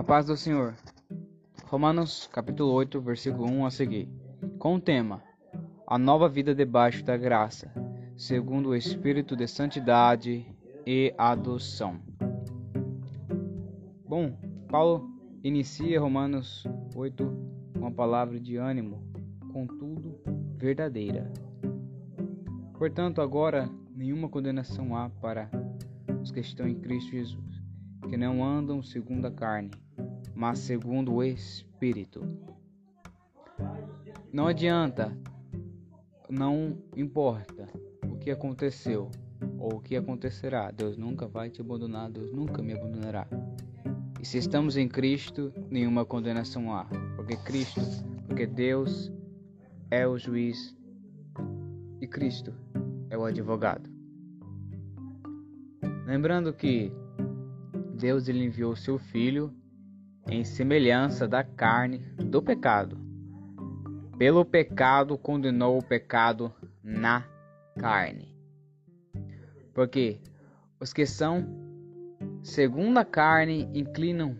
A paz do Senhor. Romanos capítulo 8, versículo 1 a seguir. Com o tema: A nova vida debaixo da graça, segundo o espírito de santidade e adoção. Bom, Paulo inicia Romanos 8 com uma palavra de ânimo, contudo verdadeira. Portanto, agora nenhuma condenação há para os que estão em Cristo Jesus, que não andam segundo a carne, mas segundo o Espírito. Não adianta, não importa o que aconteceu ou o que acontecerá, Deus nunca vai te abandonar, Deus nunca me abandonará. E se estamos em Cristo, nenhuma condenação há, porque Cristo, porque Deus é o juiz e Cristo é o advogado. Lembrando que Deus ele enviou seu filho em semelhança da carne do pecado. Pelo pecado condenou o pecado na carne. Porque os que são segundo a carne inclinam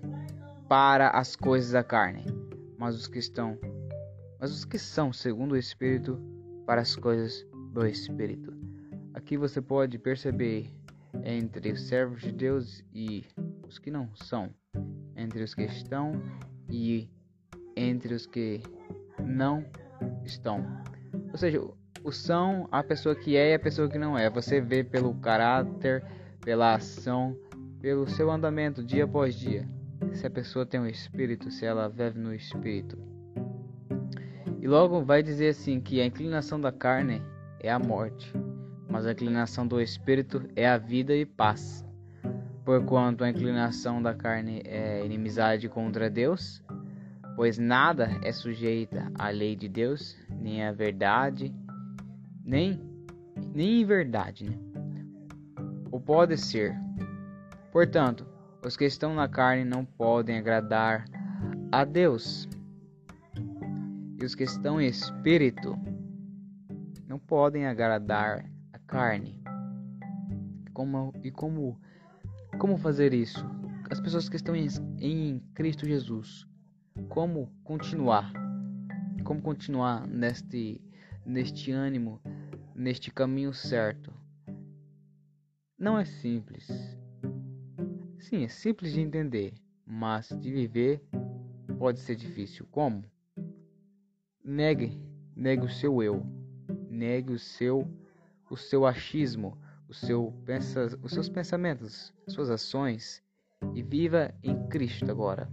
para as coisas da carne, mas os que estão mas os que são segundo o espírito para as coisas do espírito. Aqui você pode perceber entre os servos de Deus e os que não são, entre os que estão e entre os que não estão. Ou seja, o são a pessoa que é e a pessoa que não é. Você vê pelo caráter, pela ação, pelo seu andamento dia após dia. Se a pessoa tem um espírito, se ela vive no espírito. E logo vai dizer assim que a inclinação da carne é a morte, mas a inclinação do espírito é a vida e paz. Porquanto a inclinação da carne é inimizade contra Deus, pois nada é sujeita à lei de Deus, nem à verdade, nem nem em verdade, né? Ou pode ser. Portanto, os que estão na carne não podem agradar a Deus. E os que estão em espírito não podem agradar carne. Como, e como, como fazer isso? As pessoas que estão em, em Cristo Jesus, como continuar? Como continuar neste, neste ânimo, neste caminho certo? Não é simples. Sim, é simples de entender, mas de viver pode ser difícil. Como? Negue, negue o seu eu, negue o seu o seu achismo, o seu pensa, os seus pensamentos, suas ações e viva em Cristo agora.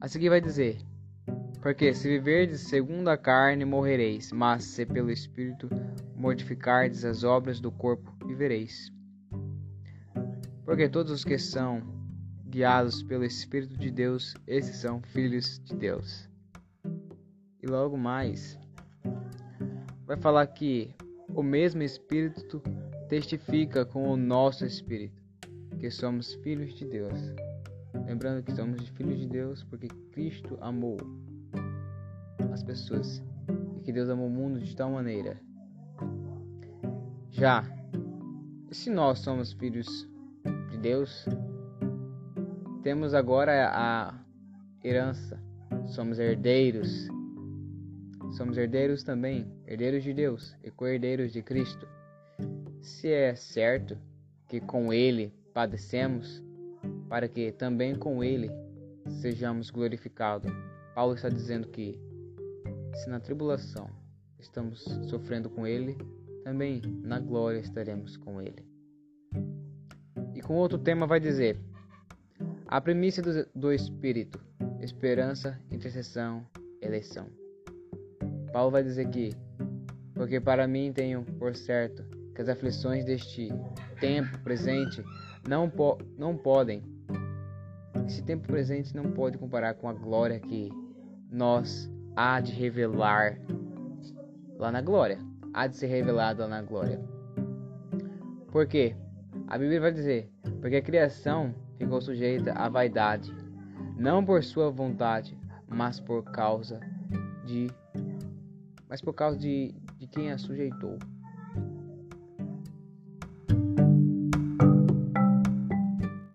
A seguir vai dizer: Porque se viverdes segundo a carne, morrereis, mas se pelo Espírito mortificardes as obras do corpo, vivereis. Porque todos os que são guiados pelo Espírito de Deus, esses são filhos de Deus. E logo mais, vai falar que o mesmo Espírito testifica com o nosso Espírito que somos filhos de Deus. Lembrando que somos filhos de Deus porque Cristo amou as pessoas e que Deus amou o mundo de tal maneira. Já, se nós somos filhos de Deus, temos agora a herança, somos herdeiros somos herdeiros também, herdeiros de Deus e co-herdeiros de Cristo. Se é certo que com Ele padecemos, para que também com Ele sejamos glorificados. Paulo está dizendo que, se na tribulação estamos sofrendo com Ele, também na glória estaremos com Ele. E com outro tema vai dizer: a primícia do, do Espírito, esperança, intercessão, eleição. Paulo vai dizer que, porque para mim tenho por certo que as aflições deste tempo presente não, po não podem, esse tempo presente não pode comparar com a glória que nós há de revelar lá na glória, há de ser revelado lá na glória. Por quê? A Bíblia vai dizer, porque a criação ficou sujeita à vaidade, não por sua vontade, mas por causa de mas por causa de, de quem a sujeitou.